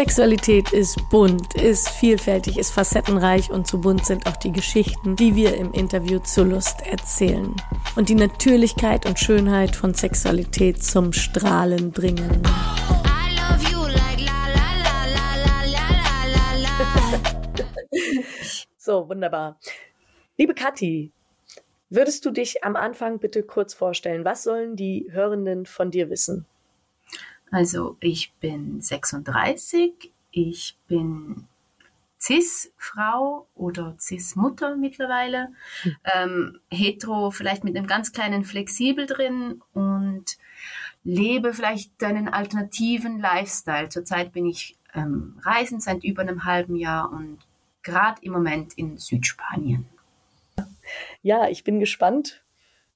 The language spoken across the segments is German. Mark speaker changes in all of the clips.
Speaker 1: Sexualität ist bunt, ist vielfältig, ist facettenreich und so bunt sind auch die Geschichten, die wir im Interview zur Lust erzählen. Und die Natürlichkeit und Schönheit von Sexualität zum Strahlen bringen. So, wunderbar. Liebe Kathi, würdest du dich am Anfang bitte kurz vorstellen? Was sollen die Hörenden von dir wissen?
Speaker 2: Also ich bin 36, ich bin Cis-Frau oder Cis-Mutter mittlerweile, hm. ähm, hetero vielleicht mit einem ganz kleinen Flexibel drin und lebe vielleicht einen alternativen Lifestyle. Zurzeit bin ich ähm, reisend seit über einem halben Jahr und gerade im Moment in Südspanien.
Speaker 1: Ja, ich bin gespannt,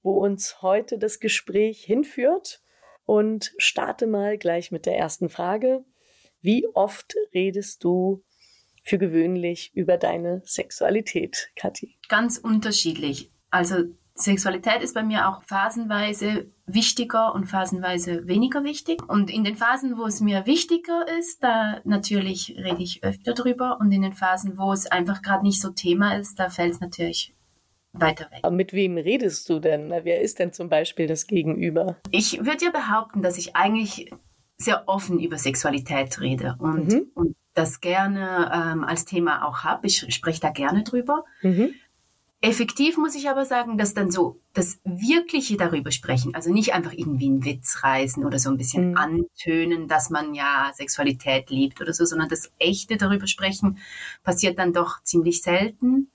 Speaker 1: wo uns heute das Gespräch hinführt und starte mal gleich mit der ersten Frage. Wie oft redest du für gewöhnlich über deine Sexualität, Kathi?
Speaker 2: Ganz unterschiedlich. Also Sexualität ist bei mir auch phasenweise wichtiger und phasenweise weniger wichtig. Und in den Phasen, wo es mir wichtiger ist, da natürlich rede ich öfter drüber. Und in den Phasen, wo es einfach gerade nicht so Thema ist, da fällt es natürlich weiter weg.
Speaker 1: Aber mit wem redest du denn? Wer ist denn zum Beispiel das Gegenüber?
Speaker 2: Ich würde ja behaupten, dass ich eigentlich sehr offen über Sexualität rede und, mhm. und das gerne ähm, als Thema auch habe. Ich spreche da gerne drüber. Mhm. Effektiv muss ich aber sagen, dass dann so das Wirkliche darüber sprechen, also nicht einfach irgendwie einen Witz reißen oder so ein bisschen mhm. antönen, dass man ja Sexualität liebt oder so, sondern das Echte darüber sprechen passiert dann doch ziemlich selten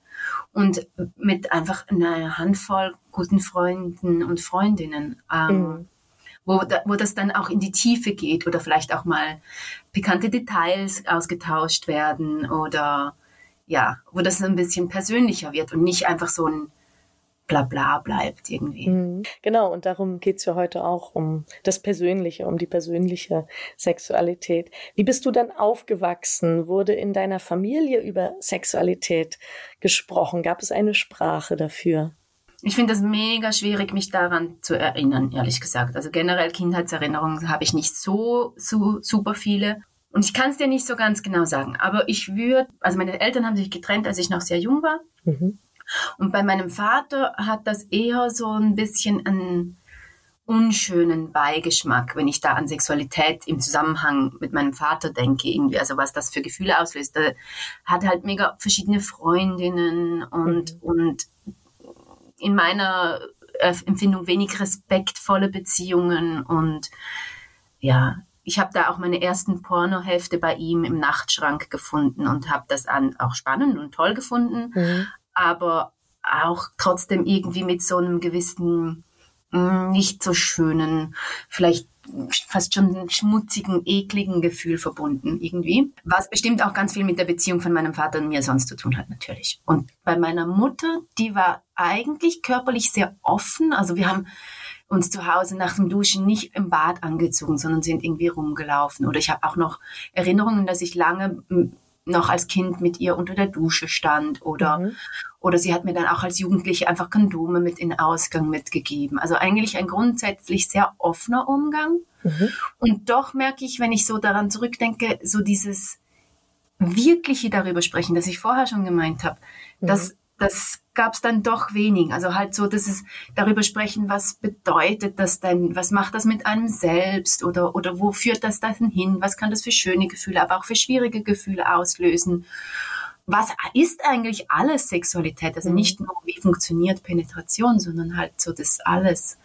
Speaker 2: und mit einfach einer Handvoll guten Freunden und Freundinnen. Ähm, mhm. Wo, wo das dann auch in die Tiefe geht oder vielleicht auch mal pikante Details ausgetauscht werden oder ja, wo das ein bisschen persönlicher wird und nicht einfach so ein Blabla bleibt irgendwie. Mhm.
Speaker 1: Genau, und darum geht's ja heute auch um das Persönliche, um die persönliche Sexualität. Wie bist du dann aufgewachsen? Wurde in deiner Familie über Sexualität gesprochen? Gab es eine Sprache dafür?
Speaker 2: Ich finde das mega schwierig, mich daran zu erinnern, ehrlich gesagt. Also generell Kindheitserinnerungen habe ich nicht so, so super viele. Und ich kann es dir nicht so ganz genau sagen. Aber ich würde, also meine Eltern haben sich getrennt, als ich noch sehr jung war. Mhm. Und bei meinem Vater hat das eher so ein bisschen einen unschönen Beigeschmack, wenn ich da an Sexualität im Zusammenhang mit meinem Vater denke, irgendwie, also was das für Gefühle auslöst. Er hat halt mega verschiedene Freundinnen und, mhm. und in meiner äh, Empfindung wenig respektvolle Beziehungen und ja, ich habe da auch meine ersten Pornohefte bei ihm im Nachtschrank gefunden und habe das an, auch spannend und toll gefunden. Mhm aber auch trotzdem irgendwie mit so einem gewissen mm, nicht so schönen, vielleicht fast schon schmutzigen, ekligen Gefühl verbunden irgendwie. Was bestimmt auch ganz viel mit der Beziehung von meinem Vater und mir sonst zu tun hat, natürlich. Und bei meiner Mutter, die war eigentlich körperlich sehr offen. Also wir haben uns zu Hause nach dem Duschen nicht im Bad angezogen, sondern sind irgendwie rumgelaufen. Oder ich habe auch noch Erinnerungen, dass ich lange noch als Kind mit ihr unter der Dusche stand oder, mhm. oder sie hat mir dann auch als Jugendliche einfach Kondome mit in Ausgang mitgegeben. Also eigentlich ein grundsätzlich sehr offener Umgang. Mhm. Und doch merke ich, wenn ich so daran zurückdenke, so dieses wirkliche darüber sprechen, das ich vorher schon gemeint habe, mhm. dass das gab es dann doch wenig. Also halt so, dass es darüber sprechen, was bedeutet das denn, was macht das mit einem selbst oder, oder wo führt das dann hin, was kann das für schöne Gefühle, aber auch für schwierige Gefühle auslösen. Was ist eigentlich alles Sexualität? Also mhm. nicht nur, wie funktioniert Penetration, sondern halt so das alles.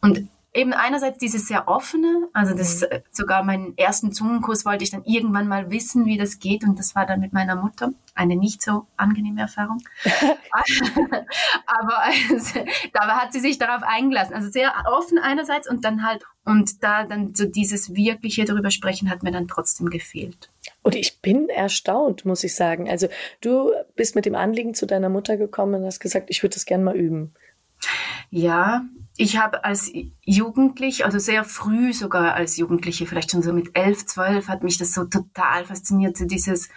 Speaker 2: Und eben einerseits dieses sehr offene, also das mhm. Sogar meinen ersten Zungenkurs wollte ich dann irgendwann mal wissen, wie das geht und das war dann mit meiner Mutter eine nicht so angenehme Erfahrung. Aber also, dabei hat sie sich darauf eingelassen, also sehr offen einerseits und dann halt und da dann so dieses wirkliche darüber sprechen hat mir dann trotzdem gefehlt.
Speaker 1: Und ich bin erstaunt, muss ich sagen. Also du bist mit dem Anliegen zu deiner Mutter gekommen und hast gesagt, ich würde das gerne mal üben.
Speaker 2: Ja, ich habe als Jugendlich, also sehr früh sogar als Jugendliche, vielleicht schon so mit elf, zwölf, hat mich das so total fasziniert, so dieses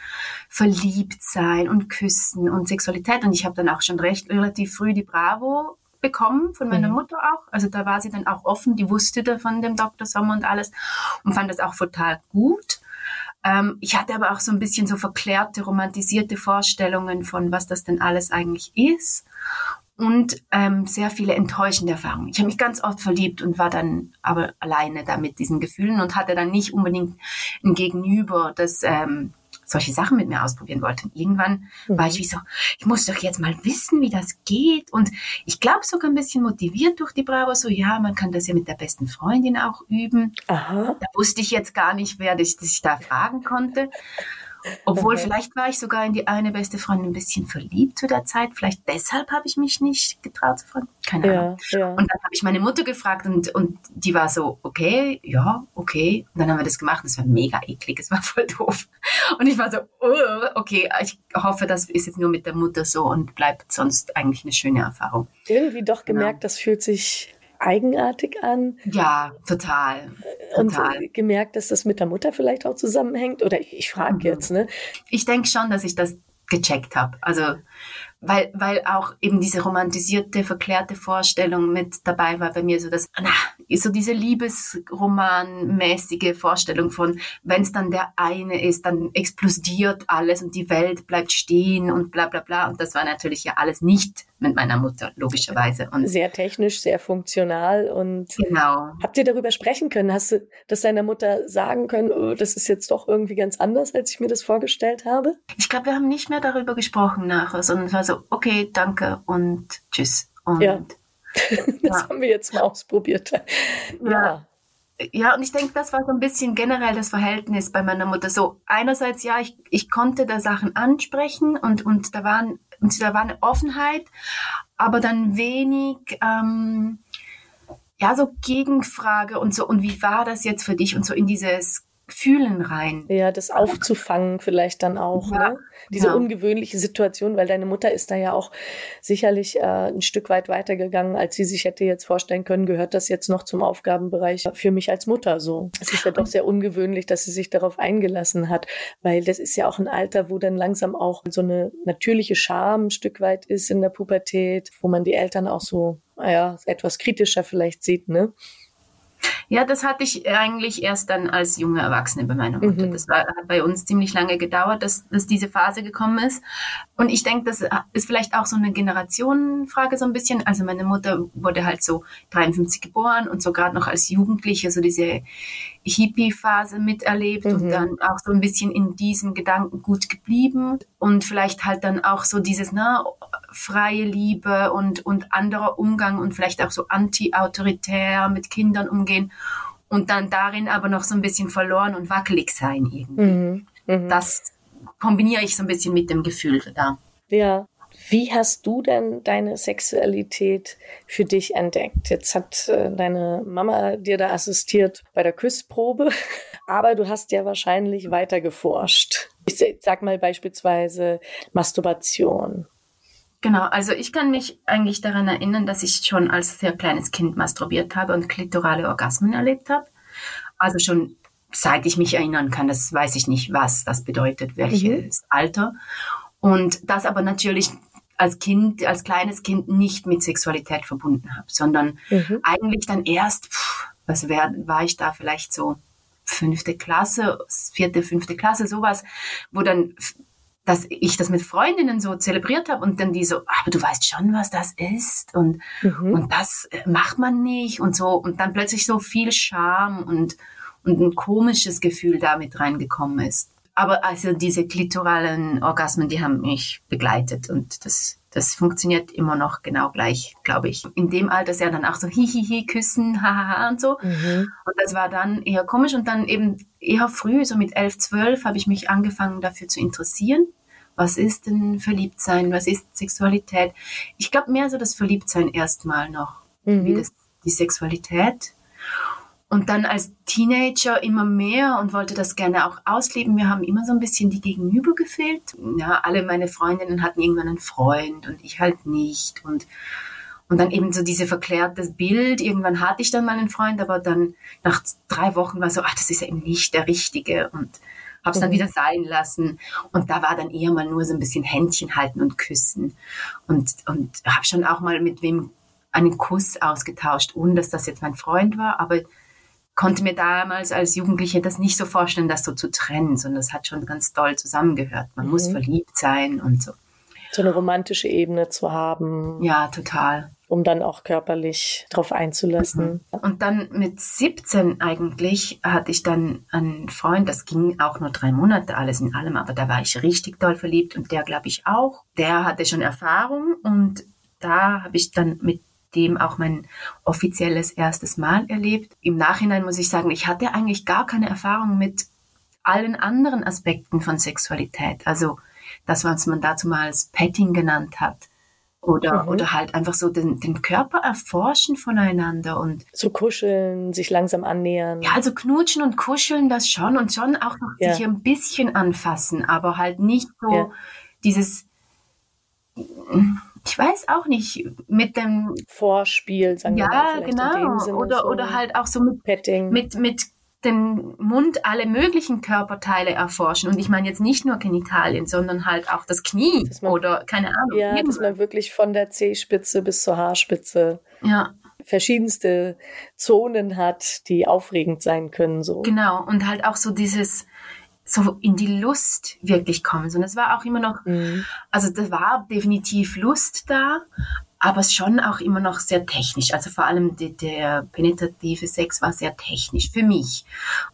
Speaker 2: Verliebtsein und Küssen und Sexualität. Und ich habe dann auch schon recht relativ früh die Bravo bekommen von meiner mhm. Mutter auch. Also da war sie dann auch offen, die wusste da von dem Dr. Sommer und alles und fand das auch total gut. Ähm, ich hatte aber auch so ein bisschen so verklärte, romantisierte Vorstellungen von, was das denn alles eigentlich ist und ähm, sehr viele enttäuschende Erfahrungen. Ich habe mich ganz oft verliebt und war dann aber alleine da mit diesen Gefühlen und hatte dann nicht unbedingt ein Gegenüber, das ähm, solche Sachen mit mir ausprobieren wollte. Und irgendwann mhm. war ich wie so, ich muss doch jetzt mal wissen, wie das geht. Und ich glaube sogar ein bisschen motiviert durch die Bravo, so ja, man kann das ja mit der besten Freundin auch üben. Aha. Da wusste ich jetzt gar nicht, wer ich, ich da fragen konnte. Obwohl, okay. vielleicht war ich sogar in die eine beste Freundin ein bisschen verliebt zu der Zeit. Vielleicht deshalb habe ich mich nicht getraut zu fragen. Keine Ahnung. Ja, ja. Und dann habe ich meine Mutter gefragt und, und die war so, okay, ja, okay. Und dann haben wir das gemacht es war mega eklig, es war voll doof. Und ich war so, oh, okay, ich hoffe, das ist jetzt nur mit der Mutter so und bleibt sonst eigentlich eine schöne Erfahrung.
Speaker 1: Irgendwie doch gemerkt, genau. das fühlt sich eigenartig an.
Speaker 2: Ja, total.
Speaker 1: Und total. gemerkt, dass das mit der Mutter vielleicht auch zusammenhängt? Oder ich frage mhm. jetzt, ne?
Speaker 2: Ich denke schon, dass ich das gecheckt habe. Also weil, weil auch eben diese romantisierte, verklärte Vorstellung mit dabei war bei mir, so dass, na, so diese Liebesromanmäßige Vorstellung von, wenn es dann der eine ist, dann explodiert alles und die Welt bleibt stehen und bla bla bla. Und das war natürlich ja alles nicht mit meiner Mutter, logischerweise. Und
Speaker 1: sehr technisch, sehr funktional und
Speaker 2: genau.
Speaker 1: habt ihr darüber sprechen können? Hast du das deiner Mutter sagen können, oh, das ist jetzt doch irgendwie ganz anders, als ich mir das vorgestellt habe?
Speaker 2: Ich glaube, wir haben nicht mehr darüber gesprochen nachher, sondern es war so, okay, danke und tschüss. Und,
Speaker 1: ja. das ja. haben wir jetzt mal ausprobiert.
Speaker 2: Ja. ja. Ja, und ich denke, das war so ein bisschen generell das Verhältnis bei meiner Mutter. So einerseits, ja, ich, ich konnte da Sachen ansprechen und, und da waren, und da war eine Offenheit, aber dann wenig, ähm, ja, so Gegenfrage und so, und wie war das jetzt für dich und so in dieses Fühlen rein.
Speaker 1: Ja, das aufzufangen vielleicht dann auch, ja, ne? Diese ja. ungewöhnliche Situation, weil deine Mutter ist da ja auch sicherlich äh, ein Stück weit weitergegangen, als sie sich hätte jetzt vorstellen können, gehört das jetzt noch zum Aufgabenbereich für mich als Mutter so. Es ist ja doch sehr ungewöhnlich, dass sie sich darauf eingelassen hat, weil das ist ja auch ein Alter, wo dann langsam auch so eine natürliche Scham ein Stück weit ist in der Pubertät, wo man die Eltern auch so, naja, etwas kritischer vielleicht sieht, ne?
Speaker 2: Ja, das hatte ich eigentlich erst dann als junge Erwachsene bei meiner Mutter. Mhm. Das war, hat bei uns ziemlich lange gedauert, dass, dass diese Phase gekommen ist. Und ich denke, das ist vielleicht auch so eine Generationenfrage so ein bisschen. Also meine Mutter wurde halt so 53 geboren und so gerade noch als Jugendliche so diese Hippie-Phase miterlebt mhm. und dann auch so ein bisschen in diesem Gedanken gut geblieben und vielleicht halt dann auch so dieses, na, freie Liebe und, und anderer Umgang und vielleicht auch so anti-autoritär mit Kindern umgehen und dann darin aber noch so ein bisschen verloren und wackelig sein irgendwie. Mhm. Mhm. Das kombiniere ich so ein bisschen mit dem Gefühl da.
Speaker 1: Ja. Wie hast du denn deine Sexualität für dich entdeckt? Jetzt hat äh, deine Mama dir da assistiert bei der Küssprobe, aber du hast ja wahrscheinlich weiter geforscht. Ich sag mal beispielsweise Masturbation.
Speaker 2: Genau, also ich kann mich eigentlich daran erinnern, dass ich schon als sehr kleines Kind masturbiert habe und klitorale Orgasmen erlebt habe. Also schon seit ich mich erinnern kann, das weiß ich nicht, was das bedeutet, welches mhm. Alter. Und das aber natürlich als Kind, als kleines Kind nicht mit Sexualität verbunden habe, sondern mhm. eigentlich dann erst, pff, was wär, war ich da vielleicht so fünfte Klasse, vierte, fünfte Klasse, sowas, wo dann dass ich das mit Freundinnen so zelebriert habe und dann die so, aber du weißt schon, was das ist und, mhm. und das äh, macht man nicht und so und dann plötzlich so viel Scham und, und ein komisches Gefühl damit reingekommen ist. Aber also diese klitoralen Orgasmen, die haben mich begleitet und das das funktioniert immer noch genau gleich, glaube ich. In dem Alter ist ja dann auch so hihihi, küssen, hahaha und so. Mhm. Und das war dann eher komisch und dann eben eher früh, so mit elf, zwölf, habe ich mich angefangen dafür zu interessieren was ist denn Verliebtsein, was ist Sexualität. Ich glaube mehr so das Verliebtsein erstmal noch, mhm. wie das, die Sexualität. Und dann als Teenager immer mehr und wollte das gerne auch ausleben. Wir haben immer so ein bisschen die Gegenüber gefehlt. Ja, alle meine Freundinnen hatten irgendwann einen Freund und ich halt nicht. Und, und dann eben so diese verklärte Bild. Irgendwann hatte ich dann mal einen Freund, aber dann nach drei Wochen war so, ach, das ist ja eben nicht der Richtige. Und habe es dann mhm. wieder sein lassen. Und da war dann eher mal nur so ein bisschen Händchen halten und küssen. Und, und habe schon auch mal mit wem einen Kuss ausgetauscht, ohne dass das jetzt mein Freund war, aber konnte mir damals als Jugendliche das nicht so vorstellen, das so zu trennen, sondern es hat schon ganz doll zusammengehört. Man mhm. muss verliebt sein und so.
Speaker 1: So eine romantische Ebene zu haben.
Speaker 2: Ja, total
Speaker 1: um dann auch körperlich drauf einzulassen.
Speaker 2: Mhm. Und dann mit 17 eigentlich hatte ich dann einen Freund, das ging auch nur drei Monate alles in allem, aber da war ich richtig doll verliebt und der glaube ich auch. Der hatte schon Erfahrung und da habe ich dann mit dem auch mein offizielles erstes Mal erlebt. Im Nachhinein muss ich sagen, ich hatte eigentlich gar keine Erfahrung mit allen anderen Aspekten von Sexualität. Also das, was man dazu mal als Petting genannt hat oder, mhm. oder halt einfach so den, den Körper erforschen voneinander und
Speaker 1: so kuscheln, sich langsam annähern.
Speaker 2: Ja, also knutschen und kuscheln das schon und schon auch noch ja. sich ein bisschen anfassen, aber halt nicht so ja. dieses ich weiß auch nicht, mit dem
Speaker 1: Vorspiel,
Speaker 2: sagen ja, wir mal, genau, oder, so oder halt auch so mit, Petting. mit, mit den Mund alle möglichen Körperteile erforschen. Und ich meine jetzt nicht nur Genitalien, sondern halt auch das Knie man, oder keine Ahnung.
Speaker 1: Ja, irgendwas. dass man wirklich von der Zehspitze bis zur Haarspitze
Speaker 2: ja.
Speaker 1: verschiedenste Zonen hat, die aufregend sein können. So.
Speaker 2: Genau, und halt auch so dieses so in die Lust wirklich kommen. Und es war auch immer noch, mhm. also da war definitiv Lust da, aber schon auch immer noch sehr technisch. Also vor allem die, der penetrative Sex war sehr technisch für mich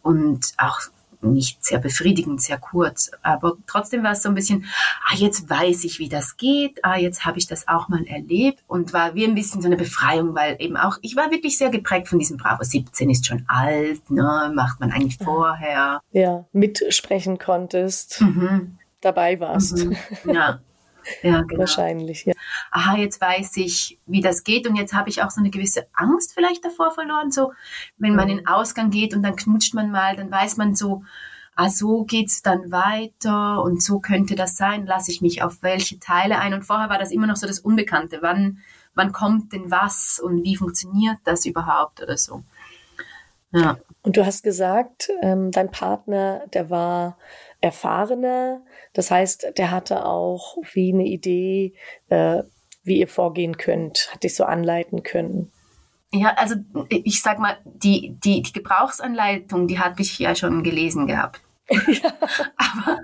Speaker 2: und auch nicht sehr befriedigend, sehr kurz. Aber trotzdem war es so ein bisschen, ah, jetzt weiß ich, wie das geht, ah, jetzt habe ich das auch mal erlebt und war wie ein bisschen so eine Befreiung, weil eben auch, ich war wirklich sehr geprägt von diesem Bravo 17 ist schon alt, ne, macht man eigentlich vorher.
Speaker 1: Ja, mitsprechen konntest. Mhm. Dabei warst.
Speaker 2: Mhm. Ja, Ja, genau.
Speaker 1: Wahrscheinlich, ja.
Speaker 2: Aha, jetzt weiß ich, wie das geht und jetzt habe ich auch so eine gewisse Angst vielleicht davor verloren. So, wenn man in den Ausgang geht und dann knutscht man mal, dann weiß man so, ah, so geht's dann weiter und so könnte das sein, lasse ich mich auf welche Teile ein. Und vorher war das immer noch so das Unbekannte. Wann, wann kommt denn was und wie funktioniert das überhaupt oder so.
Speaker 1: Ja. Und du hast gesagt, ähm, dein Partner, der war erfahrener. Das heißt, der hatte auch wie eine Idee, äh, wie ihr vorgehen könnt, hat dich so anleiten können.
Speaker 2: Ja, also ich sag mal, die, die, die Gebrauchsanleitung, die hatte ich ja schon gelesen gehabt. Ja. Aber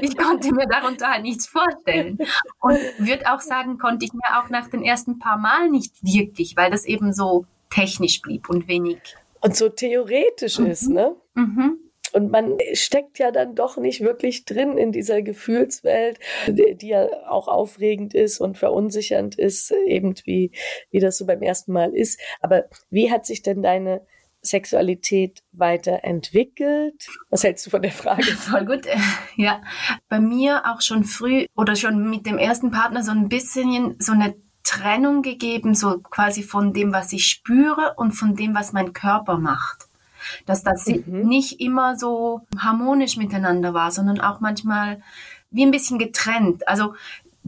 Speaker 2: ich konnte mir darunter halt nichts vorstellen. Und würde auch sagen, konnte ich mir auch nach den ersten paar Mal nicht wirklich, weil das eben so technisch blieb und wenig.
Speaker 1: Und so theoretisch mhm. ist, ne?
Speaker 2: Mhm.
Speaker 1: Und man steckt ja dann doch nicht wirklich drin in dieser Gefühlswelt, die ja auch aufregend ist und verunsichernd ist, eben wie, wie das so beim ersten Mal ist. Aber wie hat sich denn deine Sexualität weiterentwickelt? Was hältst du von der Frage?
Speaker 2: Voll gut. Ja, bei mir auch schon früh oder schon mit dem ersten Partner so ein bisschen so eine Trennung gegeben, so quasi von dem, was ich spüre und von dem, was mein Körper macht dass das mhm. nicht immer so harmonisch miteinander war, sondern auch manchmal wie ein bisschen getrennt. Also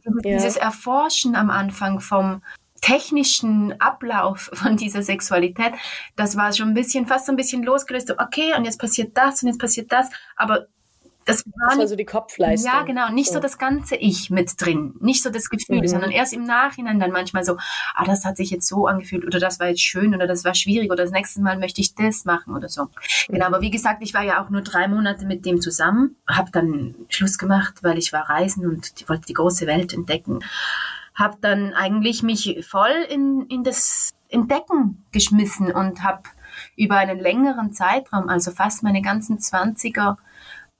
Speaker 2: ja. dieses Erforschen am Anfang vom technischen Ablauf von dieser Sexualität, das war schon ein bisschen, fast so ein bisschen losgelöst. Okay, und jetzt passiert das und jetzt passiert das, aber
Speaker 1: das war, das war so die Kopfleistung.
Speaker 2: Ja, genau. Nicht so. so das ganze Ich mit drin. Nicht so das Gefühl, mhm. sondern erst im Nachhinein dann manchmal so, ah, das hat sich jetzt so angefühlt oder das war jetzt schön oder das war schwierig oder das nächste Mal möchte ich das machen oder so. Mhm. Genau, aber wie gesagt, ich war ja auch nur drei Monate mit dem zusammen, habe dann Schluss gemacht, weil ich war reisen und wollte die große Welt entdecken. Habe dann eigentlich mich voll in, in das Entdecken geschmissen und habe über einen längeren Zeitraum, also fast meine ganzen Zwanziger,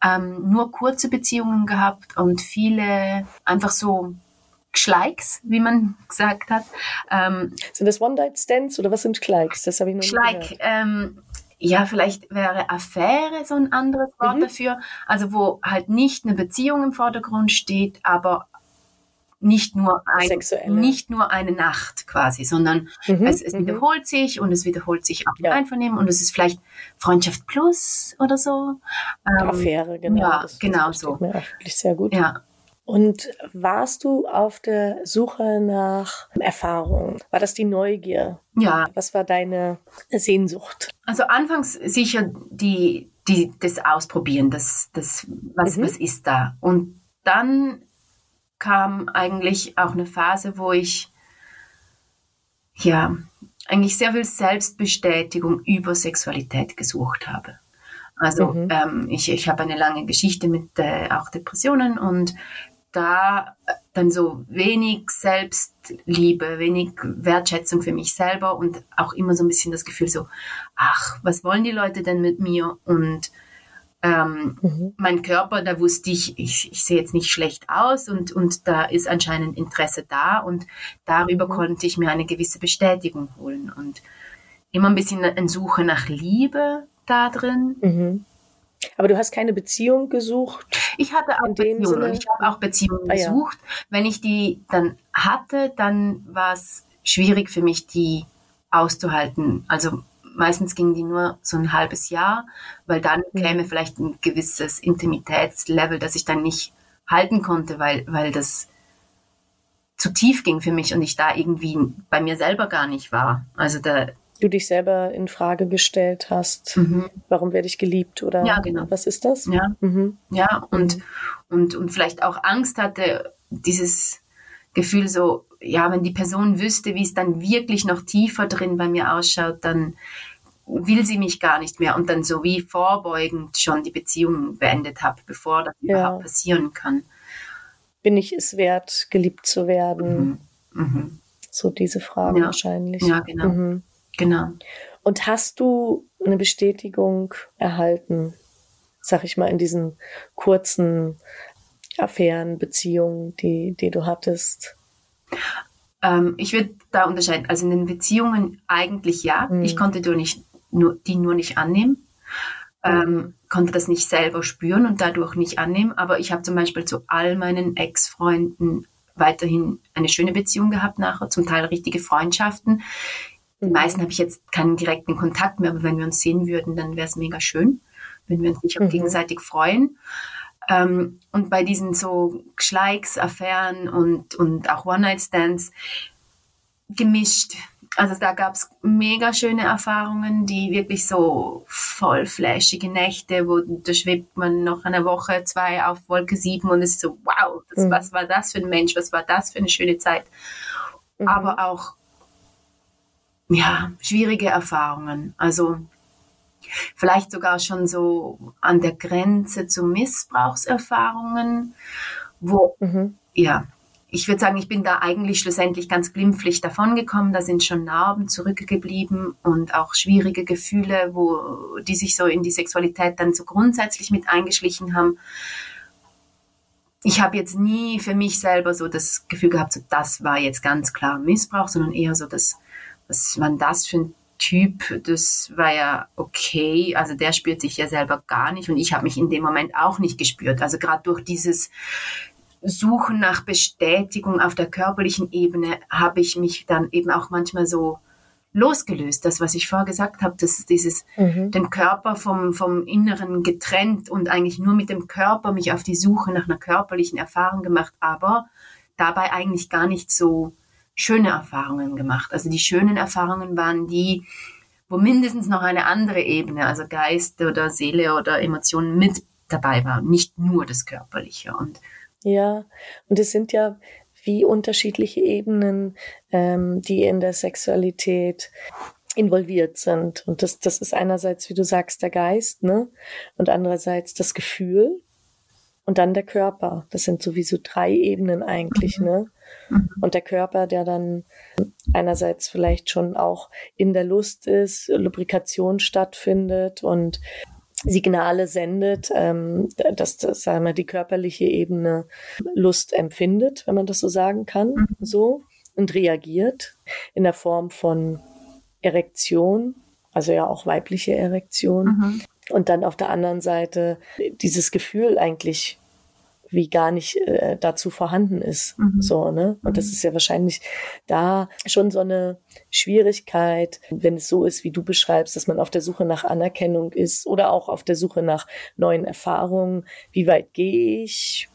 Speaker 2: ähm, nur kurze Beziehungen gehabt und viele einfach so Schleiks, wie man gesagt hat. Ähm,
Speaker 1: sind das One-Night-Stands oder was sind Schleiks? Das habe ich noch
Speaker 2: Schleik, ähm, ja, vielleicht wäre Affäre so ein anderes Wort mhm. dafür. Also wo halt nicht eine Beziehung im Vordergrund steht, aber nicht nur, ein, nicht nur eine Nacht quasi, sondern mhm, es, es mhm. wiederholt sich und es wiederholt sich auch ja. Einvernehmen und es ist vielleicht Freundschaft plus oder so.
Speaker 1: Ähm, Affäre, genau.
Speaker 2: Ja, das, genau das so.
Speaker 1: Mir auch wirklich sehr gut.
Speaker 2: Ja.
Speaker 1: Und warst du auf der Suche nach Erfahrung? War das die Neugier?
Speaker 2: Ja.
Speaker 1: Was war deine Sehnsucht?
Speaker 2: Also anfangs sicher die, die, das Ausprobieren, das, das, was, mhm. was ist da? Und dann kam eigentlich auch eine Phase, wo ich ja eigentlich sehr viel Selbstbestätigung über Sexualität gesucht habe. Also mhm. ähm, ich, ich habe eine lange Geschichte mit äh, auch Depressionen und da dann so wenig Selbstliebe, wenig Wertschätzung für mich selber und auch immer so ein bisschen das Gefühl so, ach, was wollen die Leute denn mit mir? Und ähm, mhm. mein Körper, da wusste ich, ich, ich sehe jetzt nicht schlecht aus und, und da ist anscheinend Interesse da und darüber mhm. konnte ich mir eine gewisse Bestätigung holen und immer ein bisschen eine Suche nach Liebe da drin.
Speaker 1: Mhm. Aber du hast keine Beziehung gesucht?
Speaker 2: Ich hatte auch Beziehungen. Ich habe auch Beziehungen ah, gesucht. Ja. Wenn ich die dann hatte, dann war es schwierig für mich, die auszuhalten. Also meistens gingen die nur so ein halbes Jahr, weil dann mhm. käme vielleicht ein gewisses Intimitätslevel, das ich dann nicht halten konnte, weil, weil das zu tief ging für mich und ich da irgendwie bei mir selber gar nicht war. Also da,
Speaker 1: du dich selber in Frage gestellt hast. Mhm. Warum werde ich geliebt oder
Speaker 2: ja, genau.
Speaker 1: was ist das?
Speaker 2: Ja, mhm. ja und, und, und vielleicht auch Angst hatte, dieses Gefühl so, ja, wenn die Person wüsste, wie es dann wirklich noch tiefer drin bei mir ausschaut, dann will sie mich gar nicht mehr und dann so wie vorbeugend schon die Beziehung beendet habe, bevor das ja. überhaupt passieren kann.
Speaker 1: Bin ich es wert, geliebt zu werden? Mhm. Mhm. So diese Fragen
Speaker 2: ja.
Speaker 1: wahrscheinlich.
Speaker 2: Ja, genau. Mhm. Genau.
Speaker 1: Und hast du eine Bestätigung erhalten, sag ich mal, in diesen kurzen Affären, Beziehungen, die, die du hattest?
Speaker 2: Ähm, ich würde da unterscheiden. Also in den Beziehungen eigentlich ja. Mhm. Ich konnte die, nicht, nur, die nur nicht annehmen. Ähm, konnte das nicht selber spüren und dadurch nicht annehmen. Aber ich habe zum Beispiel zu all meinen Ex-Freunden weiterhin eine schöne Beziehung gehabt nachher, zum Teil richtige Freundschaften. Die meisten habe ich jetzt keinen direkten Kontakt mehr, aber wenn wir uns sehen würden, dann wäre es mega schön, wenn wir uns nicht mhm. gegenseitig freuen. Ähm, und bei diesen so Schleiks, Affären und, und auch One-Night-Stands gemischt. Also da gab es mega schöne Erfahrungen, die wirklich so voll flashige Nächte, wo da schwebt man noch eine Woche, zwei auf Wolke sieben und es ist so, wow, das, mhm. was war das für ein Mensch, was war das für eine schöne Zeit. Mhm. Aber auch ja, schwierige Erfahrungen. Also vielleicht sogar schon so an der Grenze zu Missbrauchserfahrungen, wo, mhm. ja, ich würde sagen, ich bin da eigentlich schlussendlich ganz glimpflich davongekommen. Da sind schon Narben zurückgeblieben und auch schwierige Gefühle, wo die sich so in die Sexualität dann so grundsätzlich mit eingeschlichen haben. Ich habe jetzt nie für mich selber so das Gefühl gehabt, so das war jetzt ganz klar Missbrauch, sondern eher so das was war das für ein Typ, das war ja okay. Also der spürt sich ja selber gar nicht und ich habe mich in dem Moment auch nicht gespürt. Also gerade durch dieses Suchen nach Bestätigung auf der körperlichen Ebene habe ich mich dann eben auch manchmal so losgelöst. Das, was ich vorher gesagt habe, dass dieses mhm. den Körper vom, vom Inneren getrennt und eigentlich nur mit dem Körper mich auf die Suche nach einer körperlichen Erfahrung gemacht, aber dabei eigentlich gar nicht so schöne Erfahrungen gemacht. Also die schönen Erfahrungen waren die, wo mindestens noch eine andere Ebene, also Geist oder Seele oder Emotionen mit dabei war, nicht nur das Körperliche. Und
Speaker 1: ja, und es sind ja wie unterschiedliche Ebenen, ähm, die in der Sexualität involviert sind. Und das, das ist einerseits, wie du sagst, der Geist, ne? Und andererseits das Gefühl und dann der Körper. Das sind sowieso drei Ebenen eigentlich, mhm. ne? Mhm. Und der Körper, der dann einerseits vielleicht schon auch in der Lust ist, Lubrikation stattfindet und Signale sendet, ähm, dass das, sagen wir, die körperliche Ebene Lust empfindet, wenn man das so sagen kann, mhm. so und reagiert in der Form von Erektion, also ja auch weibliche Erektion. Mhm. Und dann auf der anderen Seite dieses Gefühl eigentlich wie gar nicht äh, dazu vorhanden ist. Mhm. So, ne? Und das mhm. ist ja wahrscheinlich da schon so eine Schwierigkeit, wenn es so ist, wie du beschreibst, dass man auf der Suche nach Anerkennung ist oder auch auf der Suche nach neuen Erfahrungen. Wie weit gehe ich?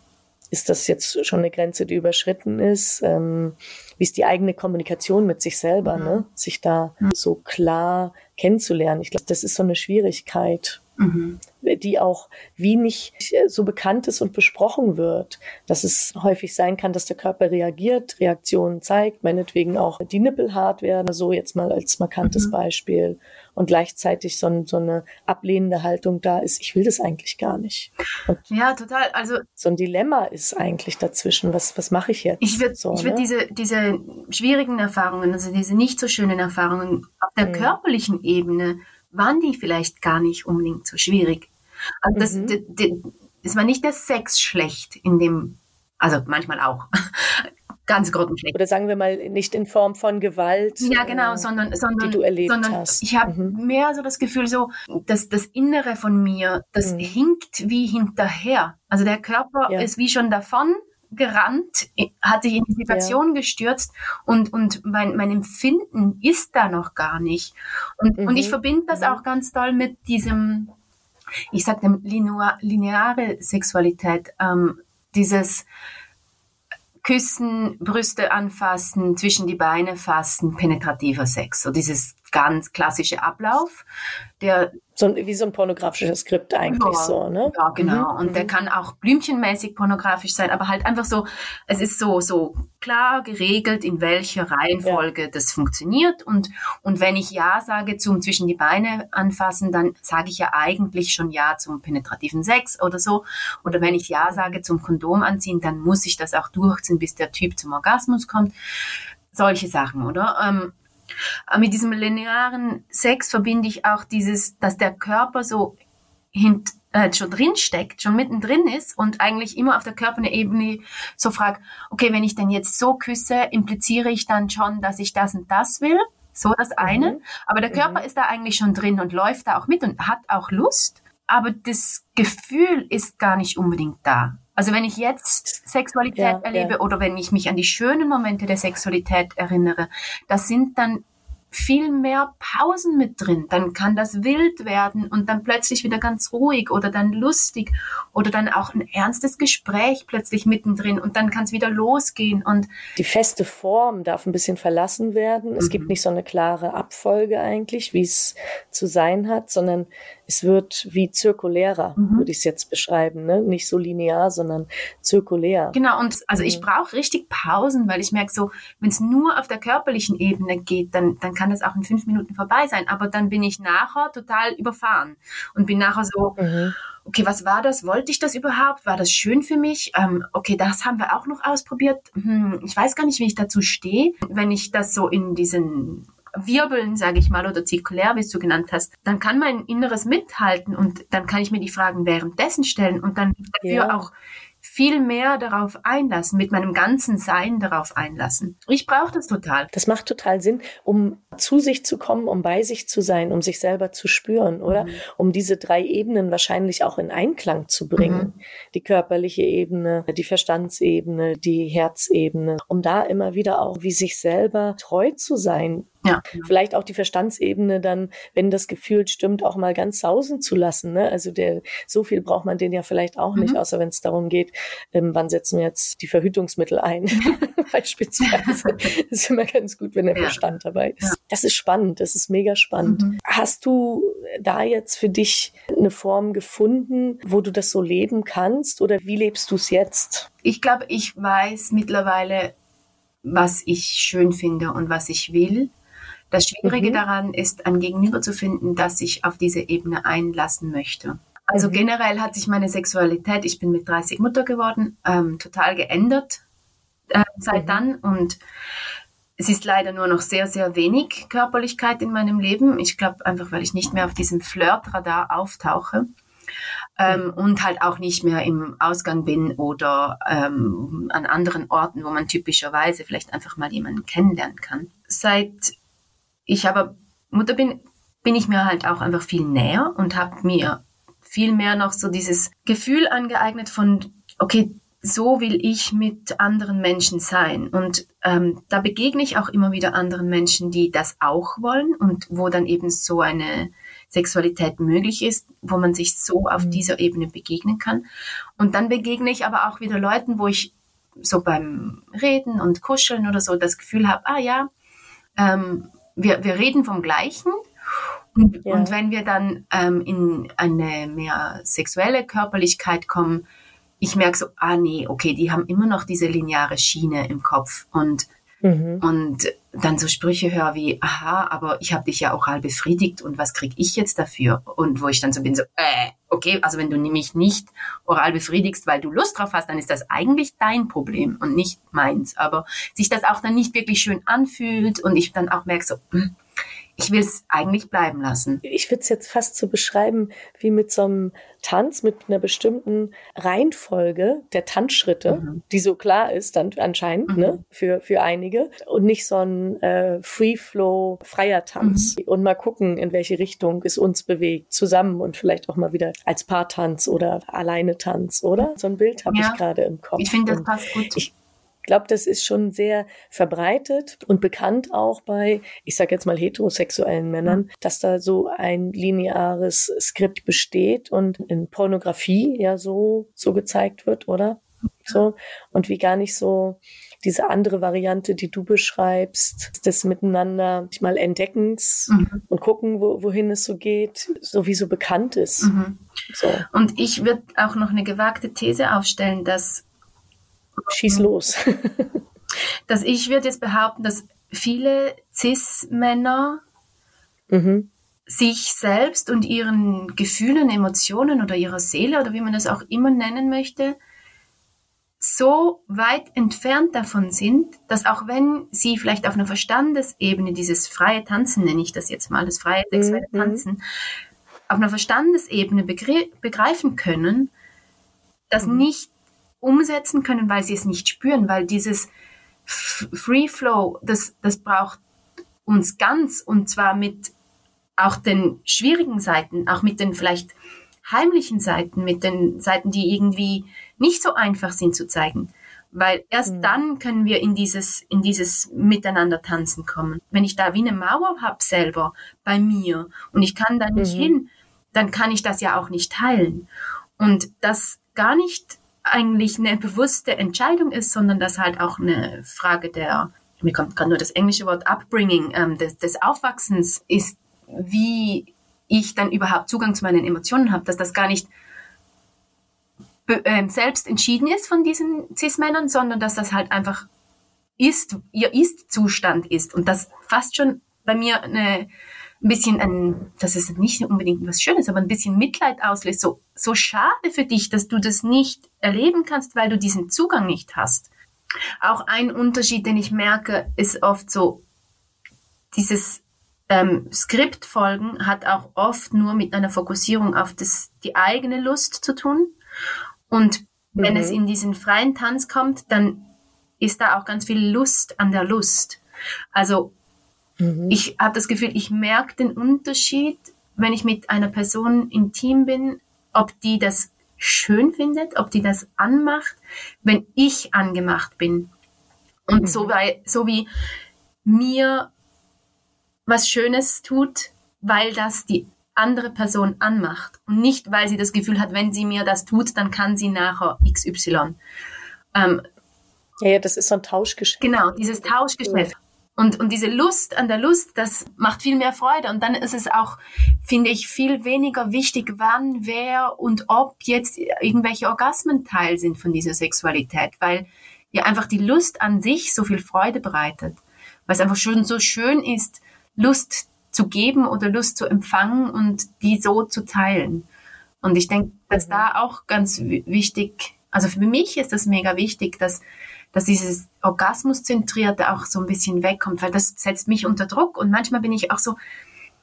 Speaker 1: Ist das jetzt schon eine Grenze, die überschritten ist? Ähm, wie ist die eigene Kommunikation mit sich selber, mhm. ne? Sich da mhm. so klar kennenzulernen. Ich glaube, das ist so eine Schwierigkeit. Mhm. die auch wie nicht so bekannt ist und besprochen wird, dass es häufig sein kann, dass der Körper reagiert, Reaktionen zeigt, meinetwegen auch die Nippel hart werden, so jetzt mal als markantes mhm. Beispiel und gleichzeitig so, so, eine ablehnende Haltung da ist, ich will das eigentlich gar nicht. Und
Speaker 2: ja, total. Also
Speaker 1: so ein Dilemma ist eigentlich dazwischen. Was, was mache ich jetzt?
Speaker 2: Ich würde so, ich würd ne? diese, diese schwierigen Erfahrungen, also diese nicht so schönen Erfahrungen auf der mhm. körperlichen Ebene, waren die vielleicht gar nicht unbedingt so schwierig. Also das, mhm. es war nicht der Sex schlecht in dem, also manchmal auch, ganz grottenschlecht.
Speaker 1: Oder sagen wir mal nicht in Form von Gewalt.
Speaker 2: Ja, genau, äh, sondern, sondern,
Speaker 1: die du erlebt
Speaker 2: sondern
Speaker 1: hast.
Speaker 2: ich habe mhm. mehr so das Gefühl, so, dass das Innere von mir, das mhm. hinkt wie hinterher. Also der Körper ja. ist wie schon davon gerannt, hat sich in die Situation ja. gestürzt und, und mein, mein Empfinden ist da noch gar nicht. Und, mhm. und ich verbinde das mhm. auch ganz toll mit diesem, ich sag dem lineare Sexualität, ähm, dieses, Küssen, Brüste anfassen, zwischen die Beine fassen, penetrativer Sex. So dieses ganz klassische Ablauf, der
Speaker 1: so wie so ein pornografisches Skript eigentlich ja, so, ne?
Speaker 2: Ja, genau. Mhm. Und der mhm. kann auch blümchenmäßig pornografisch sein, aber halt einfach so, es ist so, so klar geregelt, in welcher Reihenfolge ja. das funktioniert. Und, und wenn ich Ja sage zum zwischen die Beine anfassen, dann sage ich ja eigentlich schon Ja zum penetrativen Sex oder so. Oder wenn ich Ja sage zum Kondom anziehen, dann muss ich das auch durchziehen, bis der Typ zum Orgasmus kommt. Solche Sachen, oder? Ähm, mit diesem linearen Sex verbinde ich auch dieses, dass der Körper so hint, äh, schon drin steckt, schon mittendrin ist und eigentlich immer auf der Körperebene so fragt, okay, wenn ich denn jetzt so küsse, impliziere ich dann schon, dass ich das und das will? So das eine. Mhm. Aber der Körper mhm. ist da eigentlich schon drin und läuft da auch mit und hat auch Lust. Aber das Gefühl ist gar nicht unbedingt da. Also wenn ich jetzt Sexualität ja, erlebe ja. oder wenn ich mich an die schönen Momente der Sexualität erinnere, das sind dann viel mehr Pausen mit drin. Dann kann das wild werden und dann plötzlich wieder ganz ruhig oder dann lustig oder dann auch ein ernstes Gespräch plötzlich mittendrin und dann kann es wieder losgehen und
Speaker 1: die feste Form darf ein bisschen verlassen werden. Es mhm. gibt nicht so eine klare Abfolge eigentlich, wie es zu sein hat, sondern es wird wie zirkulärer, mhm. würde ich es jetzt beschreiben, ne? Nicht so linear, sondern zirkulär.
Speaker 2: Genau, und also ich mhm. brauche richtig Pausen, weil ich merke so, wenn es nur auf der körperlichen Ebene geht, dann, dann kann das auch in fünf Minuten vorbei sein. Aber dann bin ich nachher total überfahren und bin nachher so, mhm. okay, was war das? Wollte ich das überhaupt? War das schön für mich? Ähm, okay, das haben wir auch noch ausprobiert. Hm, ich weiß gar nicht, wie ich dazu stehe. Wenn ich das so in diesen Wirbeln, sage ich mal, oder zirkulär, wie du genannt hast, dann kann mein Inneres mithalten und dann kann ich mir die Fragen währenddessen stellen und dann dafür ja. auch viel mehr darauf einlassen, mit meinem ganzen Sein darauf einlassen. Ich brauche das total.
Speaker 1: Das macht total Sinn, um zu sich zu kommen, um bei sich zu sein, um sich selber zu spüren, oder? Mhm. Um diese drei Ebenen wahrscheinlich auch in Einklang zu bringen. Mhm. Die körperliche Ebene, die Verstandsebene, die Herzebene, um da immer wieder auch wie sich selber treu zu sein, ja. Vielleicht auch die Verstandsebene dann, wenn das Gefühl stimmt, auch mal ganz sausen zu lassen. Ne? Also der, so viel braucht man den ja vielleicht auch nicht, mhm. außer wenn es darum geht, ähm, wann setzen wir jetzt die Verhütungsmittel ein, beispielsweise. das ist immer ganz gut, wenn der ja. Verstand dabei ist. Ja. Das ist spannend, das ist mega spannend. Mhm. Hast du da jetzt für dich eine Form gefunden, wo du das so leben kannst oder wie lebst du es jetzt?
Speaker 2: Ich glaube, ich weiß mittlerweile, was ich schön finde und was ich will. Das Schwierige mhm. daran ist, ein Gegenüber zu finden, das sich auf diese Ebene einlassen möchte. Also mhm. generell hat sich meine Sexualität, ich bin mit 30 Mutter geworden, ähm, total geändert äh, seit mhm. dann und es ist leider nur noch sehr, sehr wenig Körperlichkeit in meinem Leben. Ich glaube einfach, weil ich nicht mehr auf diesem Flirtradar auftauche. Ähm, mhm. und halt auch nicht mehr im Ausgang bin oder ähm, an anderen Orten, wo man typischerweise vielleicht einfach mal jemanden kennenlernen kann. Seit ich aber Mutter bin, bin ich mir halt auch einfach viel näher und habe mir viel mehr noch so dieses Gefühl angeeignet von, okay, so will ich mit anderen Menschen sein. Und ähm, da begegne ich auch immer wieder anderen Menschen, die das auch wollen und wo dann eben so eine Sexualität möglich ist, wo man sich so auf mhm. dieser Ebene begegnen kann. Und dann begegne ich aber auch wieder Leuten, wo ich so beim Reden und Kuscheln oder so das Gefühl habe, ah ja, ähm, wir, wir reden vom Gleichen Und, ja. und wenn wir dann ähm, in eine mehr sexuelle Körperlichkeit kommen, ich merke so, ah nee, okay, die haben immer noch diese lineare Schiene im Kopf und Mhm. Und dann so Sprüche höre wie, aha, aber ich habe dich ja halb befriedigt und was krieg ich jetzt dafür? Und wo ich dann so bin, so, äh, okay, also wenn du mich nicht oral befriedigst, weil du Lust drauf hast, dann ist das eigentlich dein Problem und nicht meins. Aber sich das auch dann nicht wirklich schön anfühlt und ich dann auch merke so, hm, ich will es eigentlich bleiben lassen.
Speaker 1: Ich würde es jetzt fast so beschreiben wie mit so einem Tanz, mit einer bestimmten Reihenfolge der Tanzschritte, mhm. die so klar ist dann anscheinend mhm. ne, für, für einige und nicht so ein äh, Free-Flow, freier Tanz. Mhm. Und mal gucken, in welche Richtung es uns bewegt, zusammen und vielleicht auch mal wieder als Paartanz oder alleine Tanz, oder? So ein Bild habe ja. ich gerade im Kopf.
Speaker 2: Ich finde, das passt gut.
Speaker 1: Ich, glaube, das ist schon sehr verbreitet und bekannt auch bei, ich sage jetzt mal heterosexuellen Männern, dass da so ein lineares Skript besteht und in Pornografie ja so so gezeigt wird, oder? So und wie gar nicht so diese andere Variante, die du beschreibst, des Miteinander mal Entdeckens mhm. und gucken, wo, wohin es so geht, sowieso bekannt ist. Mhm.
Speaker 2: So. Und ich würde auch noch eine gewagte These aufstellen, dass
Speaker 1: Schieß los.
Speaker 2: dass ich würde jetzt behaupten, dass viele Cis-Männer mhm. sich selbst und ihren Gefühlen, Emotionen oder ihrer Seele oder wie man das auch immer nennen möchte, so weit entfernt davon sind, dass auch wenn sie vielleicht auf einer Verstandesebene dieses freie Tanzen, nenne ich das jetzt mal, das freie sexuelle mhm. Tanzen, auf einer Verstandesebene begreifen können, dass mhm. nicht umsetzen können, weil sie es nicht spüren, weil dieses Free Flow, das, das braucht uns ganz und zwar mit auch den schwierigen Seiten, auch mit den vielleicht heimlichen Seiten, mit den Seiten, die irgendwie nicht so einfach sind zu zeigen. Weil erst mhm. dann können wir in dieses, in dieses Miteinander tanzen kommen. Wenn ich da wie eine Mauer habe selber bei mir und ich kann da nicht mhm. hin, dann kann ich das ja auch nicht teilen. Und das gar nicht eigentlich eine bewusste Entscheidung ist, sondern dass halt auch eine Frage der, mir kommt gerade nur das englische Wort Upbringing, ähm, des, des Aufwachsens ist, wie ich dann überhaupt Zugang zu meinen Emotionen habe, dass das gar nicht äh, selbst entschieden ist von diesen Cis-Männern, sondern dass das halt einfach ist, ihr Ist-Zustand ist. Und das fast schon bei mir eine ein bisschen ein, das ist nicht unbedingt was Schönes, aber ein bisschen Mitleid auslöst. So, so schade für dich, dass du das nicht erleben kannst, weil du diesen Zugang nicht hast. Auch ein Unterschied, den ich merke, ist oft so, dieses ähm, Skriptfolgen hat auch oft nur mit einer Fokussierung auf das, die eigene Lust zu tun. Und wenn mhm. es in diesen freien Tanz kommt, dann ist da auch ganz viel Lust an der Lust. Also Mhm. Ich habe das Gefühl, ich merke den Unterschied, wenn ich mit einer Person intim bin, ob die das schön findet, ob die das anmacht, wenn ich angemacht bin. Und mhm. so, weil, so wie mir was Schönes tut, weil das die andere Person anmacht und nicht, weil sie das Gefühl hat, wenn sie mir das tut, dann kann sie nachher XY. Ähm,
Speaker 1: ja, ja, das ist so ein Tauschgeschäft.
Speaker 2: Genau, dieses Tauschgeschäft. Und, und diese Lust an der Lust, das macht viel mehr Freude. Und dann ist es auch, finde ich, viel weniger wichtig, wann, wer und ob jetzt irgendwelche Orgasmen Teil sind von dieser Sexualität, weil ja einfach die Lust an sich so viel Freude bereitet. Weil es einfach schon so schön ist, Lust zu geben oder Lust zu empfangen und die so zu teilen. Und ich denke, dass mhm. da auch ganz wichtig, also für mich ist das mega wichtig, dass dass dieses Orgasmuszentrierte auch so ein bisschen wegkommt, weil das setzt mich unter Druck und manchmal bin ich auch so,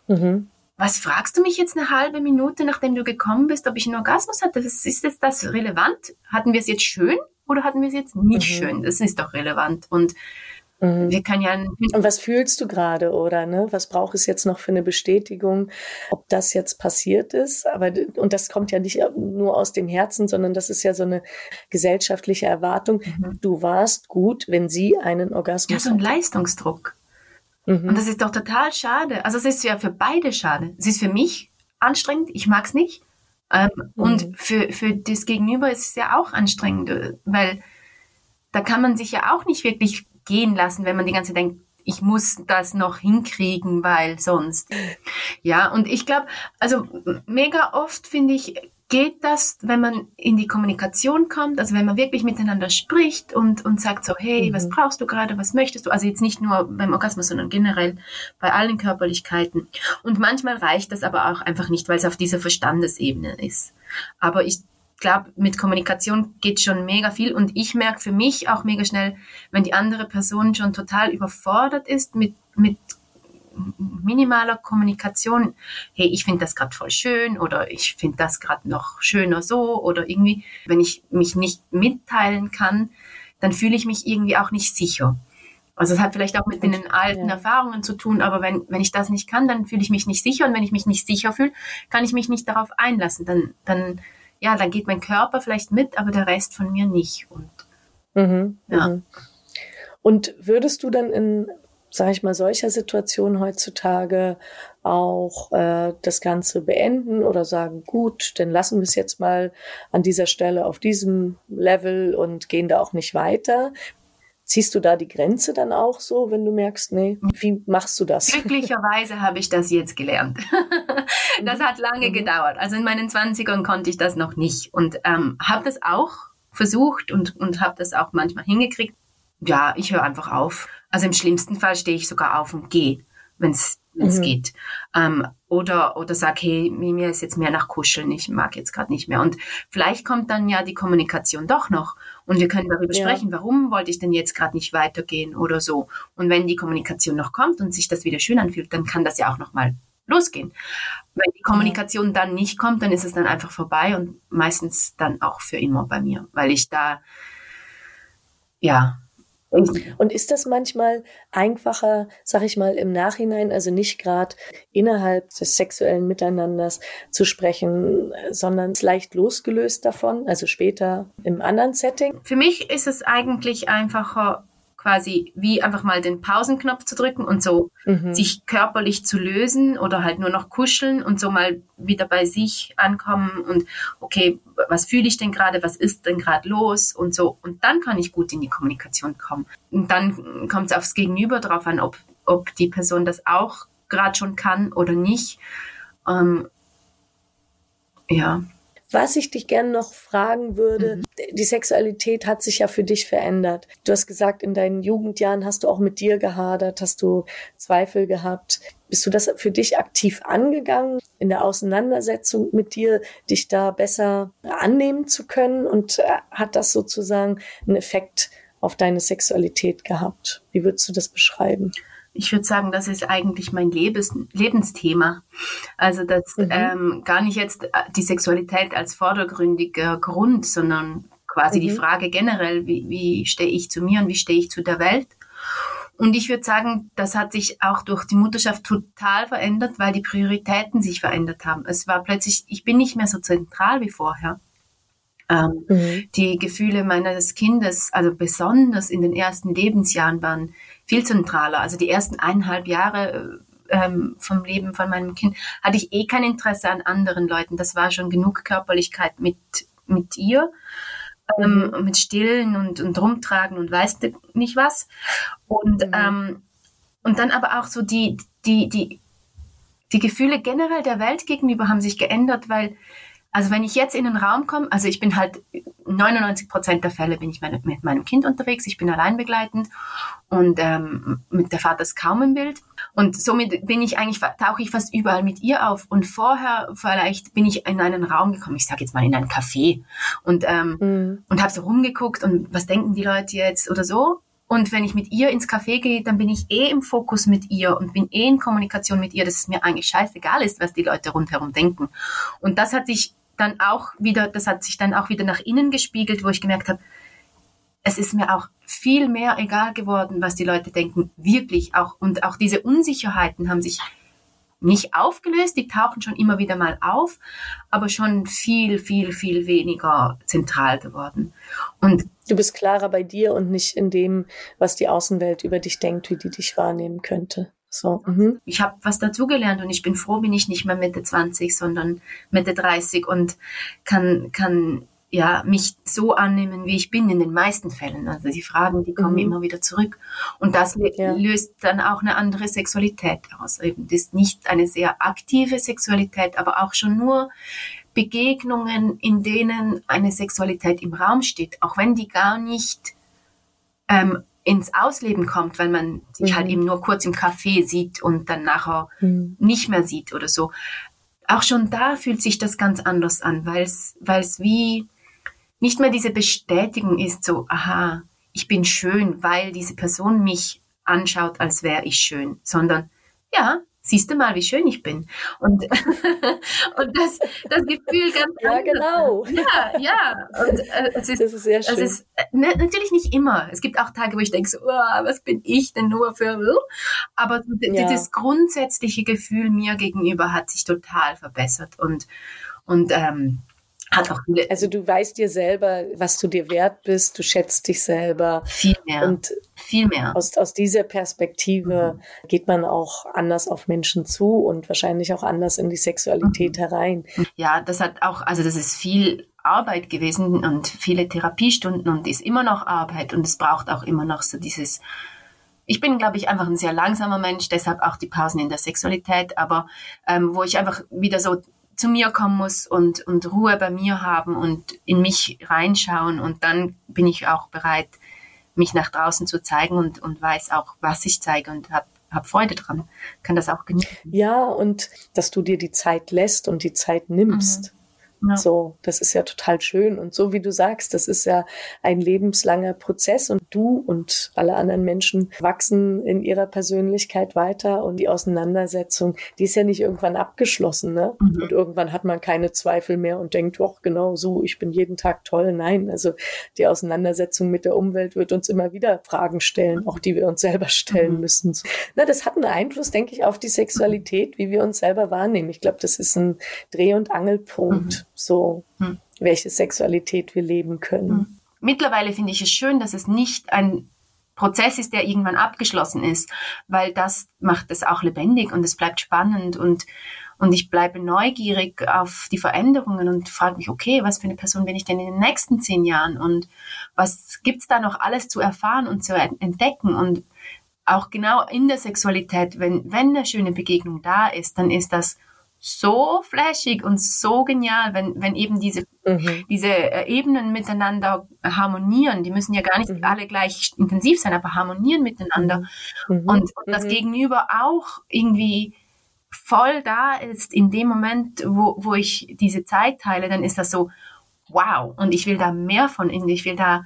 Speaker 2: mhm. was fragst du mich jetzt eine halbe Minute, nachdem du gekommen bist, ob ich einen Orgasmus hatte? ist jetzt das relevant? Hatten wir es jetzt schön oder hatten wir es jetzt nicht mhm. schön? Das ist doch relevant und Mhm. Wir können ja.
Speaker 1: Und was fühlst du gerade oder ne? Was braucht es jetzt noch für eine Bestätigung, ob das jetzt passiert ist? Aber und das kommt ja nicht nur aus dem Herzen, sondern das ist ja so eine gesellschaftliche Erwartung. Mhm. Du warst gut, wenn sie einen Orgasmus.
Speaker 2: Ja, so ein Leistungsdruck. Mhm. Und das ist doch total schade. Also es ist ja für beide schade. Es ist für mich anstrengend. Ich mag es nicht. Ähm, und mhm. für für das Gegenüber ist es ja auch anstrengend, weil da kann man sich ja auch nicht wirklich gehen lassen, wenn man die ganze Zeit denkt, ich muss das noch hinkriegen, weil sonst. Ja, und ich glaube, also mega oft finde ich, geht das, wenn man in die Kommunikation kommt, also wenn man wirklich miteinander spricht und, und sagt so, hey, mhm. was brauchst du gerade, was möchtest du? Also jetzt nicht nur beim Orgasmus, sondern generell bei allen Körperlichkeiten. Und manchmal reicht das aber auch einfach nicht, weil es auf dieser Verstandesebene ist. Aber ich glaube, mit Kommunikation geht schon mega viel und ich merke für mich auch mega schnell, wenn die andere Person schon total überfordert ist mit, mit minimaler Kommunikation, hey, ich finde das gerade voll schön oder ich finde das gerade noch schöner so oder irgendwie, wenn ich mich nicht mitteilen kann, dann fühle ich mich irgendwie auch nicht sicher. Also es hat vielleicht auch mit den alten ja. Erfahrungen zu tun, aber wenn, wenn ich das nicht kann, dann fühle ich mich nicht sicher und wenn ich mich nicht sicher fühle, kann ich mich nicht darauf einlassen. Dann, dann, ja, dann geht mein Körper vielleicht mit, aber der Rest von mir nicht. Und,
Speaker 1: mhm, ja. Mhm. Und würdest du dann in sage ich mal, solcher Situation heutzutage auch äh, das Ganze beenden oder sagen, gut, dann lassen wir es jetzt mal an dieser Stelle auf diesem Level und gehen da auch nicht weiter. Ziehst du da die Grenze dann auch so, wenn du merkst, nee, wie machst du das?
Speaker 2: Glücklicherweise habe ich das jetzt gelernt. das hat lange mhm. gedauert. Also in meinen Zwanzigern konnte ich das noch nicht und ähm, habe das auch versucht und, und habe das auch manchmal hingekriegt. Ja, ich höre einfach auf also im schlimmsten Fall stehe ich sogar auf und gehe, wenn es mhm. geht. Ähm, oder oder sag, hey, mir ist jetzt mehr nach Kuscheln, ich mag jetzt gerade nicht mehr. Und vielleicht kommt dann ja die Kommunikation doch noch und wir können darüber ja. sprechen, warum wollte ich denn jetzt gerade nicht weitergehen oder so. Und wenn die Kommunikation noch kommt und sich das wieder schön anfühlt, dann kann das ja auch noch mal losgehen. Wenn die Kommunikation dann nicht kommt, dann ist es dann einfach vorbei und meistens dann auch für immer bei mir, weil ich da ja
Speaker 1: und ist das manchmal einfacher, sag ich mal, im Nachhinein, also nicht gerade innerhalb des sexuellen Miteinanders zu sprechen, sondern leicht losgelöst davon, also später im anderen Setting?
Speaker 2: Für mich ist es eigentlich einfacher, quasi wie einfach mal den Pausenknopf zu drücken und so mhm. sich körperlich zu lösen oder halt nur noch kuscheln und so mal wieder bei sich ankommen und okay, was fühle ich denn gerade, was ist denn gerade los und so. Und dann kann ich gut in die Kommunikation kommen. Und dann kommt es aufs Gegenüber drauf an, ob, ob die Person das auch gerade schon kann oder nicht. Ähm, ja.
Speaker 1: Was ich dich gerne noch fragen würde, mhm. die Sexualität hat sich ja für dich verändert. Du hast gesagt, in deinen Jugendjahren hast du auch mit dir gehadert, hast du Zweifel gehabt. Bist du das für dich aktiv angegangen, in der Auseinandersetzung mit dir, dich da besser annehmen zu können? Und äh, hat das sozusagen einen Effekt auf deine Sexualität gehabt? Wie würdest du das beschreiben?
Speaker 2: Ich würde sagen, das ist eigentlich mein Lebens Lebensthema. Also das mhm. ähm, gar nicht jetzt äh, die Sexualität als vordergründiger Grund, sondern quasi mhm. die Frage generell, wie, wie stehe ich zu mir und wie stehe ich zu der Welt. Und ich würde sagen, das hat sich auch durch die Mutterschaft total verändert, weil die Prioritäten sich verändert haben. Es war plötzlich, ich bin nicht mehr so zentral wie vorher. Ähm, mhm. Die Gefühle meines Kindes, also besonders in den ersten Lebensjahren, waren viel zentraler. Also die ersten eineinhalb Jahre äh, ähm, vom Leben von meinem Kind hatte ich eh kein Interesse an anderen Leuten. Das war schon genug Körperlichkeit mit, mit ihr. Ähm, mhm. mit Stillen und, und Rumtragen und weißt du nicht was. Und, mhm. ähm, und dann aber auch so die, die, die, die Gefühle generell der Welt gegenüber haben sich geändert, weil also wenn ich jetzt in den Raum komme, also ich bin halt 99 Prozent der Fälle bin ich meine, mit meinem Kind unterwegs, ich bin allein begleitend und ähm, mit der Vater ist kaum im Bild und somit bin ich eigentlich tauche ich fast überall mit ihr auf und vorher vielleicht bin ich in einen Raum gekommen, ich sage jetzt mal in ein Café und ähm, mhm. und habe so rumgeguckt und was denken die Leute jetzt oder so und wenn ich mit ihr ins Café gehe, dann bin ich eh im Fokus mit ihr und bin eh in Kommunikation mit ihr, dass es mir eigentlich scheißegal ist, was die Leute rundherum denken. Und das hat sich dann auch wieder, das hat sich dann auch wieder nach innen gespiegelt, wo ich gemerkt habe, es ist mir auch viel mehr egal geworden, was die Leute denken, wirklich auch. Und auch diese Unsicherheiten haben sich nicht aufgelöst, die tauchen schon immer wieder mal auf, aber schon viel, viel, viel weniger zentral geworden.
Speaker 1: Und du bist klarer bei dir und nicht in dem, was die Außenwelt über dich denkt, wie die dich wahrnehmen könnte. So.
Speaker 2: Mhm. Ich habe was dazugelernt und ich bin froh, bin ich nicht mehr Mitte 20, sondern Mitte 30 und kann, kann ja, mich so annehmen, wie ich bin in den meisten Fällen. Also die Fragen, die kommen mhm. immer wieder zurück. Und das ja. löst dann auch eine andere Sexualität aus. Eben, das ist nicht eine sehr aktive Sexualität, aber auch schon nur Begegnungen, in denen eine Sexualität im Raum steht, auch wenn die gar nicht ähm, ins Ausleben kommt, weil man sich halt mhm. halt eben nur kurz im Café sieht und dann nachher mhm. nicht mehr sieht oder so. Auch schon da fühlt sich das ganz anders an, weil es wie nicht mehr diese Bestätigung ist, so, aha, ich bin schön, weil diese Person mich anschaut, als wäre ich schön, sondern ja, siehst du mal, wie schön ich bin. Und, und das, das Gefühl ganz
Speaker 1: Ja, anders. genau.
Speaker 2: Ja, ja. Und, äh, es ist, das ist sehr schön. Es ist, äh, ne, natürlich nicht immer. Es gibt auch Tage, wo ich denke, so, oh, was bin ich denn nur für... Aber ja. dieses grundsätzliche Gefühl mir gegenüber hat sich total verbessert. Und, und ähm, hat auch viele.
Speaker 1: Also du weißt dir selber, was du dir wert bist, du schätzt dich selber.
Speaker 2: Viel mehr.
Speaker 1: Und
Speaker 2: viel mehr.
Speaker 1: Aus, aus dieser Perspektive mhm. geht man auch anders auf Menschen zu und wahrscheinlich auch anders in die Sexualität mhm. herein.
Speaker 2: Ja, das hat auch, also das ist viel Arbeit gewesen und viele Therapiestunden und ist immer noch Arbeit und es braucht auch immer noch so dieses ich bin, glaube ich, einfach ein sehr langsamer Mensch, deshalb auch die Pausen in der Sexualität, aber ähm, wo ich einfach wieder so zu mir kommen muss und, und Ruhe bei mir haben und in mich reinschauen. Und dann bin ich auch bereit, mich nach draußen zu zeigen und, und weiß auch, was ich zeige und habe hab Freude dran, kann das auch genießen.
Speaker 1: Ja, und dass du dir die Zeit lässt und die Zeit nimmst. Mhm. Ja. So, das ist ja total schön. Und so wie du sagst, das ist ja ein lebenslanger Prozess und du und alle anderen Menschen wachsen in ihrer Persönlichkeit weiter und die Auseinandersetzung, die ist ja nicht irgendwann abgeschlossen, ne? Mhm. Und irgendwann hat man keine Zweifel mehr und denkt, doch, genau so, ich bin jeden Tag toll. Nein, also die Auseinandersetzung mit der Umwelt wird uns immer wieder Fragen stellen, auch die wir uns selber stellen mhm. müssen. Na, das hat einen Einfluss, denke ich, auf die Sexualität, wie wir uns selber wahrnehmen. Ich glaube, das ist ein Dreh- und Angelpunkt. Mhm so hm. welche Sexualität wir leben können. Hm.
Speaker 2: Mittlerweile finde ich es schön, dass es nicht ein Prozess ist, der irgendwann abgeschlossen ist, weil das macht es auch lebendig und es bleibt spannend und und ich bleibe neugierig auf die Veränderungen und frage mich, okay, was für eine Person bin ich denn in den nächsten zehn Jahren und was gibt's da noch alles zu erfahren und zu entdecken und auch genau in der Sexualität, wenn, wenn eine schöne Begegnung da ist, dann ist das so flashig und so genial, wenn, wenn eben diese, mhm. diese äh, Ebenen miteinander harmonieren. Die müssen ja gar nicht mhm. alle gleich intensiv sein, aber harmonieren miteinander. Mhm. Und, und das mhm. Gegenüber auch irgendwie voll da ist in dem Moment, wo, wo ich diese Zeit teile, dann ist das so, wow, und ich will da mehr von ihnen, ich will da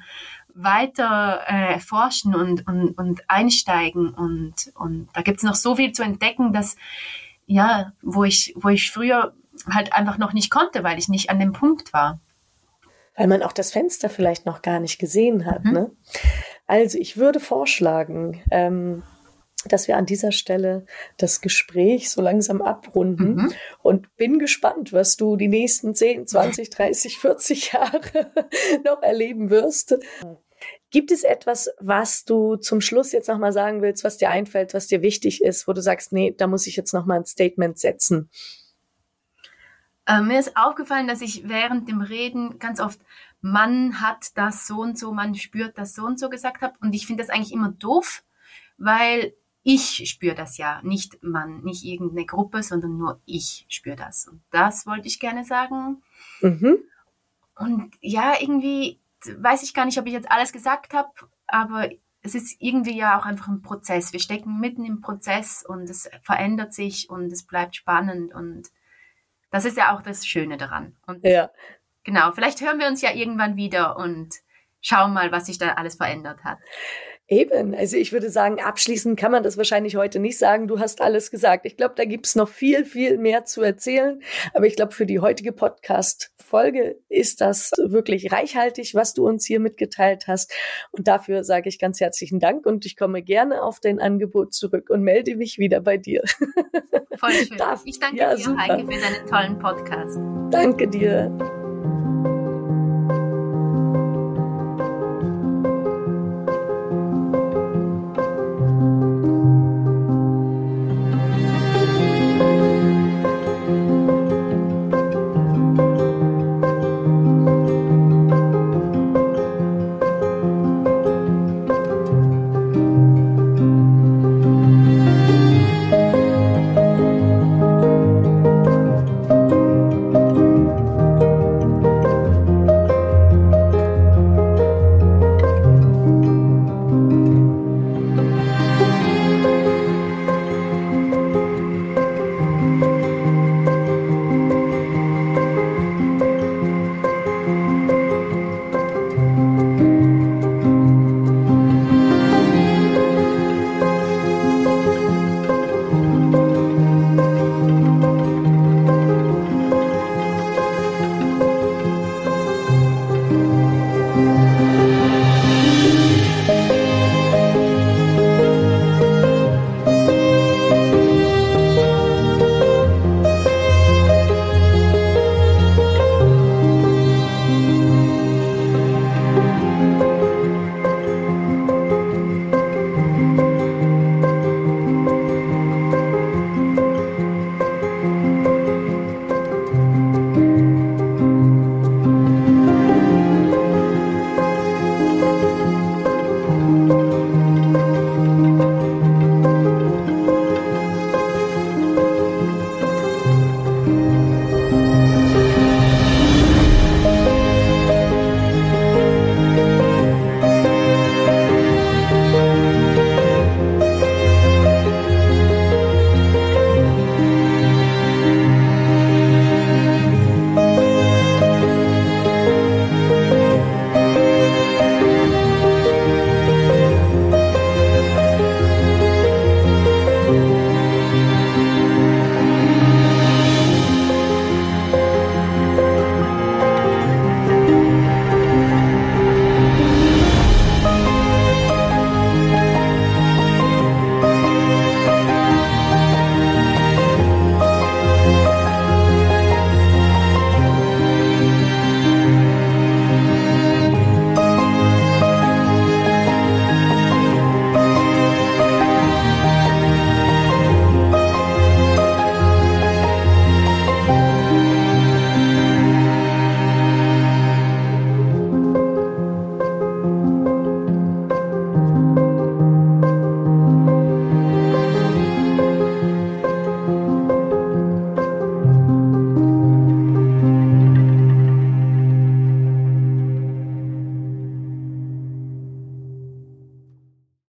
Speaker 2: weiter äh, forschen und, und, und einsteigen und, und da gibt's noch so viel zu entdecken, dass ja, wo ich, wo ich früher halt einfach noch nicht konnte, weil ich nicht an dem Punkt war.
Speaker 1: Weil man auch das Fenster vielleicht noch gar nicht gesehen hat. Mhm. Ne? Also ich würde vorschlagen, ähm, dass wir an dieser Stelle das Gespräch so langsam abrunden mhm. und bin gespannt, was du die nächsten 10, 20, 30, 40 Jahre noch erleben wirst. Gibt es etwas, was du zum Schluss jetzt nochmal sagen willst, was dir einfällt, was dir wichtig ist, wo du sagst, nee, da muss ich jetzt nochmal ein Statement setzen?
Speaker 2: Äh, mir ist aufgefallen, dass ich während dem Reden ganz oft, man hat das so und so, man spürt das so und so gesagt habe. Und ich finde das eigentlich immer doof, weil ich spüre das ja, nicht man, nicht irgendeine Gruppe, sondern nur ich spüre das. Und das wollte ich gerne sagen. Mhm. Und ja, irgendwie weiß ich gar nicht, ob ich jetzt alles gesagt habe, aber es ist irgendwie ja auch einfach ein Prozess. Wir stecken mitten im Prozess und es verändert sich und es bleibt spannend und das ist ja auch das Schöne daran. Und
Speaker 1: ja.
Speaker 2: Genau, vielleicht hören wir uns ja irgendwann wieder und schauen mal, was sich da alles verändert hat.
Speaker 1: Eben, also ich würde sagen, abschließend kann man das wahrscheinlich heute nicht sagen. Du hast alles gesagt. Ich glaube, da gibt's noch viel, viel mehr zu erzählen. Aber ich glaube, für die heutige Podcast-Folge ist das wirklich reichhaltig, was du uns hier mitgeteilt hast. Und dafür sage ich ganz herzlichen Dank und ich komme gerne auf dein Angebot zurück und melde mich wieder bei dir.
Speaker 2: Voll schön. Darf? Ich danke ja, dir, super. Heike, für deinen tollen Podcast.
Speaker 1: Danke dir.